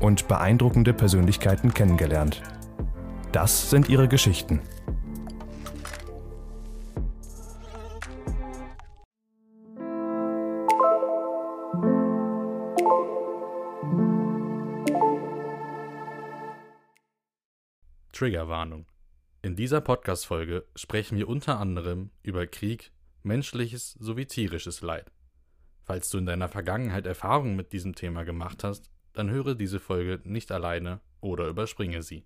und beeindruckende Persönlichkeiten kennengelernt. Das sind ihre Geschichten. Triggerwarnung. In dieser Podcast-Folge sprechen wir unter anderem über Krieg, menschliches sowie tierisches Leid. Falls du in deiner Vergangenheit Erfahrungen mit diesem Thema gemacht hast, dann höre diese Folge nicht alleine oder überspringe sie.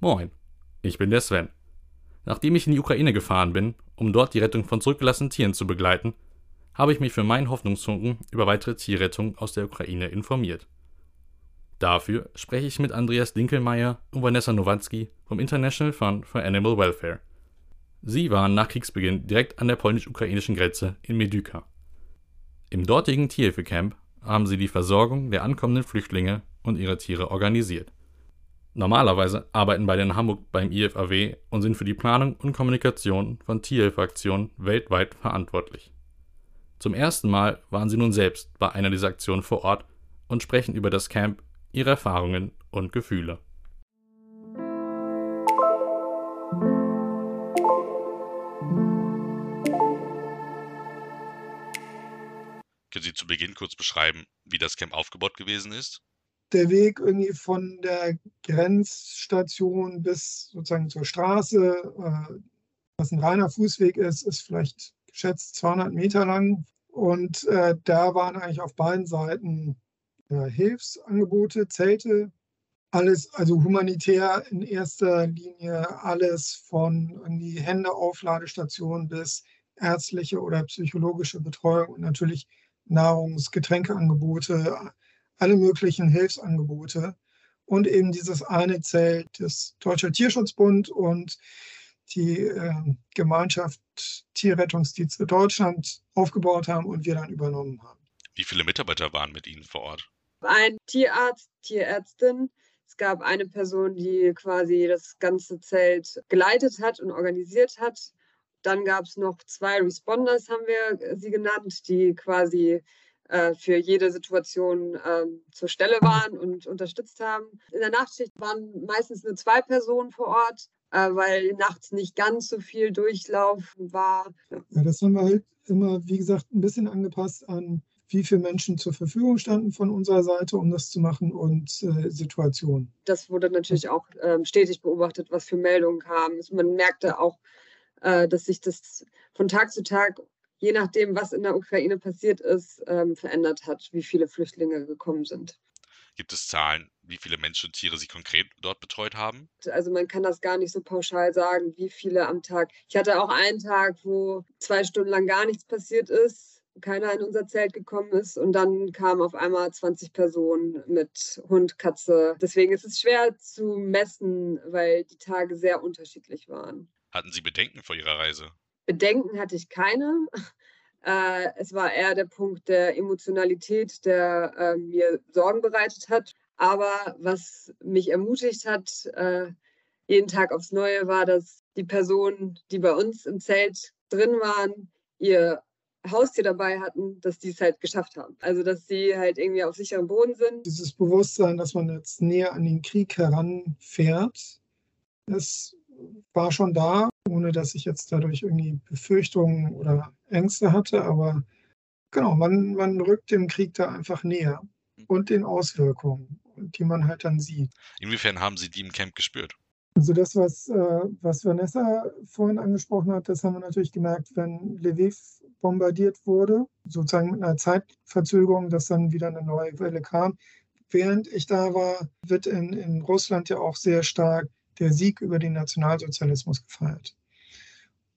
Moin, ich bin der Sven. Nachdem ich in die Ukraine gefahren bin, um dort die Rettung von zurückgelassenen Tieren zu begleiten, habe ich mich für meinen Hoffnungsfunken über weitere Tierrettung aus der Ukraine informiert. Dafür spreche ich mit Andreas Dinkelmeier und Vanessa Nowatzki vom International Fund for Animal Welfare. Sie waren nach Kriegsbeginn direkt an der polnisch-ukrainischen Grenze in Medyka. Im dortigen Tierhilfecamp haben sie die Versorgung der ankommenden Flüchtlinge und ihre Tiere organisiert. Normalerweise arbeiten beide in Hamburg beim IFAW und sind für die Planung und Kommunikation von Tierhilfeaktionen weltweit verantwortlich. Zum ersten Mal waren sie nun selbst bei einer dieser Aktionen vor Ort und sprechen über das Camp, ihre Erfahrungen und Gefühle. Können Sie zu Beginn kurz beschreiben, wie das Camp aufgebaut gewesen ist? Der Weg irgendwie von der Grenzstation bis sozusagen zur Straße, äh, was ein reiner Fußweg ist, ist vielleicht geschätzt 200 Meter lang. Und äh, da waren eigentlich auf beiden Seiten Hilfsangebote, Zelte, alles, also humanitär in erster Linie, alles von irgendwie Händeaufladestationen bis ärztliche oder psychologische Betreuung und natürlich Nahrungs-, Getränkeangebote, alle möglichen Hilfsangebote. Und eben dieses eine Zelt des Deutscher Tierschutzbund und die äh, Gemeinschaft Tierrettungsdienste Deutschland aufgebaut haben und wir dann übernommen haben. Wie viele Mitarbeiter waren mit Ihnen vor Ort? Ein Tierarzt, Tierärztin. Es gab eine Person, die quasi das ganze Zelt geleitet hat und organisiert hat. Dann gab es noch zwei Responders, haben wir sie genannt, die quasi äh, für jede Situation äh, zur Stelle waren und unterstützt haben. In der Nachtschicht waren meistens nur zwei Personen vor Ort, äh, weil nachts nicht ganz so viel Durchlauf war. Ja, das haben wir halt immer, wie gesagt, ein bisschen angepasst an wie viele Menschen zur Verfügung standen von unserer Seite, um das zu machen und äh, Situationen. Das wurde natürlich auch äh, stetig beobachtet, was für Meldungen kamen. Man merkte auch, äh, dass sich das von Tag zu Tag je nachdem, was in der Ukraine passiert ist, ähm, verändert hat, wie viele Flüchtlinge gekommen sind. Gibt es Zahlen, wie viele Menschen und Tiere Sie konkret dort betreut haben? Also man kann das gar nicht so pauschal sagen, wie viele am Tag. Ich hatte auch einen Tag, wo zwei Stunden lang gar nichts passiert ist, keiner in unser Zelt gekommen ist und dann kamen auf einmal 20 Personen mit Hund, Katze. Deswegen ist es schwer zu messen, weil die Tage sehr unterschiedlich waren. Hatten Sie Bedenken vor Ihrer Reise? Bedenken hatte ich keine. Äh, es war eher der Punkt der Emotionalität, der äh, mir Sorgen bereitet hat. Aber was mich ermutigt hat, äh, jeden Tag aufs Neue, war, dass die Personen, die bei uns im Zelt drin waren, ihr Haustier dabei hatten, dass die es halt geschafft haben. Also dass sie halt irgendwie auf sicherem Boden sind. Dieses Bewusstsein, dass man jetzt näher an den Krieg heranfährt, es war schon da, ohne dass ich jetzt dadurch irgendwie Befürchtungen oder Ängste hatte. Aber genau, man, man rückt dem Krieg da einfach näher und den Auswirkungen, die man halt dann sieht. Inwiefern haben Sie die im Camp gespürt? Also das, was, äh, was Vanessa vorhin angesprochen hat, das haben wir natürlich gemerkt, wenn Lviv bombardiert wurde, sozusagen mit einer Zeitverzögerung, dass dann wieder eine neue Welle kam. Während ich da war, wird in, in Russland ja auch sehr stark der Sieg über den Nationalsozialismus gefeiert.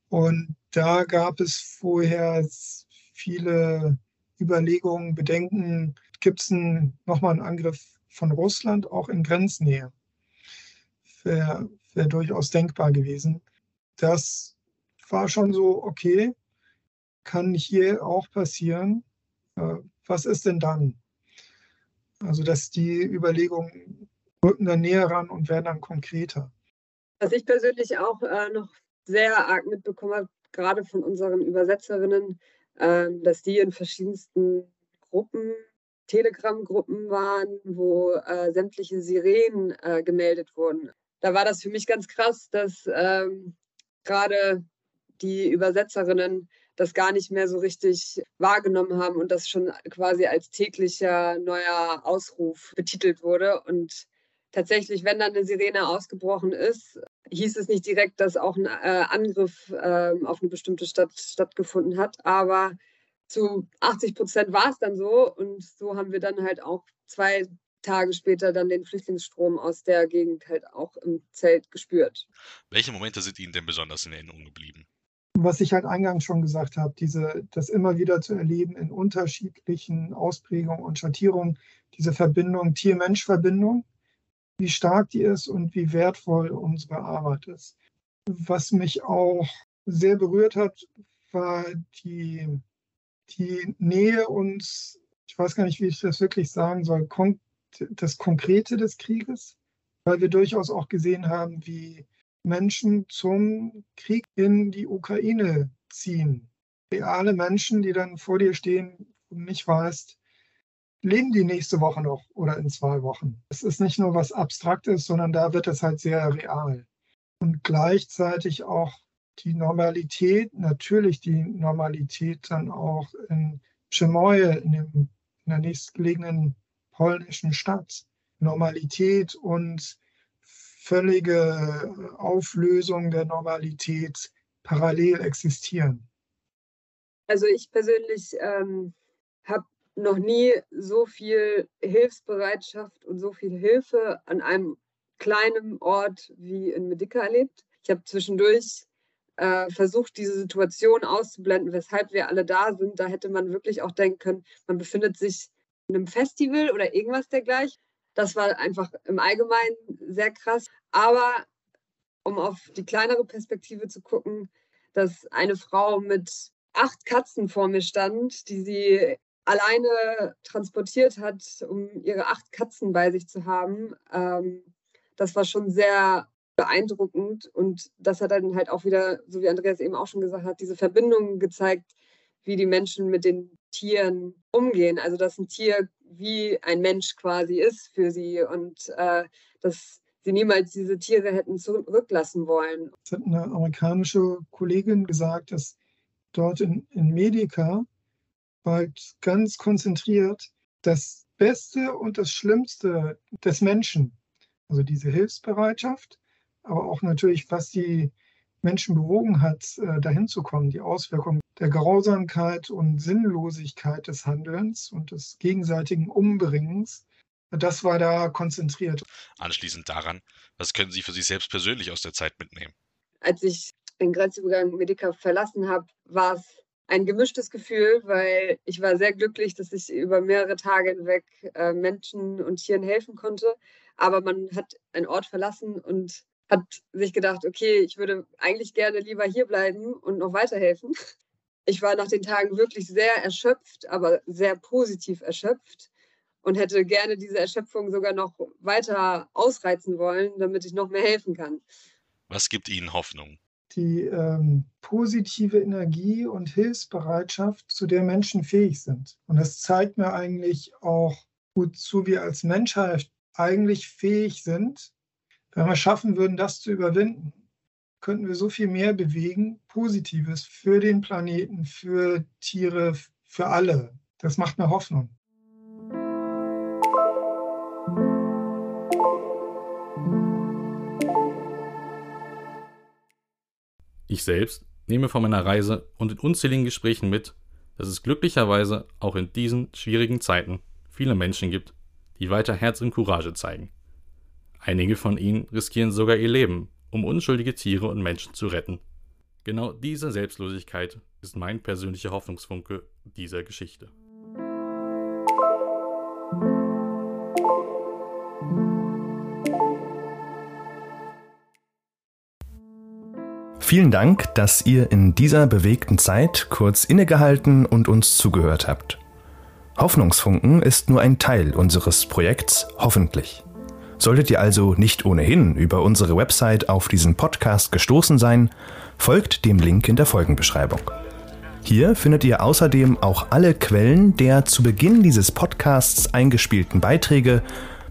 Und da gab es vorher viele Überlegungen, Bedenken, gibt es nochmal einen Angriff von Russland auch in Grenznähe? wäre wär durchaus denkbar gewesen. Das war schon so, okay, kann hier auch passieren. Äh, was ist denn dann? Also, dass die Überlegungen rücken dann näher ran und werden dann konkreter. Was ich persönlich auch äh, noch sehr arg mitbekommen habe, gerade von unseren Übersetzerinnen, äh, dass die in verschiedensten Gruppen, Telegram-Gruppen waren, wo äh, sämtliche Sirenen äh, gemeldet wurden da war das für mich ganz krass, dass ähm, gerade die Übersetzerinnen das gar nicht mehr so richtig wahrgenommen haben und das schon quasi als täglicher neuer Ausruf betitelt wurde. Und tatsächlich, wenn dann eine Sirene ausgebrochen ist, hieß es nicht direkt, dass auch ein äh, Angriff äh, auf eine bestimmte Stadt stattgefunden hat. Aber zu 80 Prozent war es dann so. Und so haben wir dann halt auch zwei Tage später dann den Flüchtlingsstrom aus der Gegend halt auch im Zelt gespürt. Welche Momente sind Ihnen denn besonders in Erinnerung geblieben? Was ich halt eingangs schon gesagt habe, diese, das immer wieder zu erleben in unterschiedlichen Ausprägungen und Schattierungen, diese Verbindung, Tier-Mensch-Verbindung, wie stark die ist und wie wertvoll unsere Arbeit ist. Was mich auch sehr berührt hat, war die, die Nähe uns, ich weiß gar nicht, wie ich das wirklich sagen soll, das Konkrete des Krieges, weil wir durchaus auch gesehen haben, wie Menschen zum Krieg in die Ukraine ziehen. Reale Menschen, die dann vor dir stehen und nicht weißt, leben die nächste Woche noch oder in zwei Wochen. Es ist nicht nur was Abstraktes, sondern da wird es halt sehr real. Und gleichzeitig auch die Normalität, natürlich die Normalität dann auch in Przemoje, in, in der nächstgelegenen polnischen Stadt. Normalität und völlige Auflösung der Normalität parallel existieren. Also ich persönlich ähm, habe noch nie so viel Hilfsbereitschaft und so viel Hilfe an einem kleinen Ort wie in Medica erlebt. Ich habe zwischendurch äh, versucht, diese Situation auszublenden, weshalb wir alle da sind. Da hätte man wirklich auch denken können, man befindet sich einem Festival oder irgendwas dergleichen. Das war einfach im Allgemeinen sehr krass. Aber um auf die kleinere Perspektive zu gucken, dass eine Frau mit acht Katzen vor mir stand, die sie alleine transportiert hat, um ihre acht Katzen bei sich zu haben. Ähm, das war schon sehr beeindruckend und das hat dann halt auch wieder, so wie Andreas eben auch schon gesagt hat, diese Verbindung gezeigt, wie die Menschen mit den Tieren umgehen. Also dass ein Tier wie ein Mensch quasi ist für sie und äh, dass sie niemals diese Tiere hätten zurücklassen wollen. Es hat eine amerikanische Kollegin gesagt, dass dort in, in Medica bald ganz konzentriert das Beste und das Schlimmste des Menschen, also diese Hilfsbereitschaft, aber auch natürlich, was die Menschen bewogen hat, äh, dahin zu kommen, die Auswirkungen der Grausamkeit und Sinnlosigkeit des Handelns und des gegenseitigen Umbringens, das war da konzentriert. Anschließend daran, was können Sie für sich selbst persönlich aus der Zeit mitnehmen? Als ich den Grenzübergang Medica verlassen habe, war es ein gemischtes Gefühl, weil ich war sehr glücklich, dass ich über mehrere Tage hinweg äh, Menschen und Tieren helfen konnte. Aber man hat einen Ort verlassen und hat sich gedacht, okay, ich würde eigentlich gerne lieber hier bleiben und noch weiterhelfen. Ich war nach den Tagen wirklich sehr erschöpft, aber sehr positiv erschöpft und hätte gerne diese Erschöpfung sogar noch weiter ausreizen wollen, damit ich noch mehr helfen kann. Was gibt Ihnen Hoffnung? Die ähm, positive Energie und Hilfsbereitschaft, zu der Menschen fähig sind. Und das zeigt mir eigentlich auch, wozu wir als Menschheit eigentlich fähig sind, wenn wir schaffen würden, das zu überwinden könnten wir so viel mehr bewegen, Positives für den Planeten, für Tiere, für alle. Das macht mir Hoffnung. Ich selbst nehme von meiner Reise und in unzähligen Gesprächen mit, dass es glücklicherweise auch in diesen schwierigen Zeiten viele Menschen gibt, die weiter Herz und Courage zeigen. Einige von ihnen riskieren sogar ihr Leben, um unschuldige Tiere und Menschen zu retten. Genau diese Selbstlosigkeit ist mein persönlicher Hoffnungsfunke dieser Geschichte. Vielen Dank, dass ihr in dieser bewegten Zeit kurz innegehalten und uns zugehört habt. Hoffnungsfunken ist nur ein Teil unseres Projekts Hoffentlich. Solltet ihr also nicht ohnehin über unsere Website auf diesen Podcast gestoßen sein, folgt dem Link in der Folgenbeschreibung. Hier findet ihr außerdem auch alle Quellen der zu Beginn dieses Podcasts eingespielten Beiträge,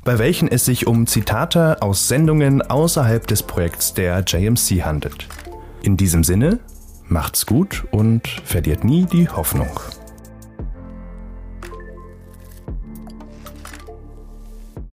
bei welchen es sich um Zitate aus Sendungen außerhalb des Projekts der JMC handelt. In diesem Sinne, macht's gut und verliert nie die Hoffnung.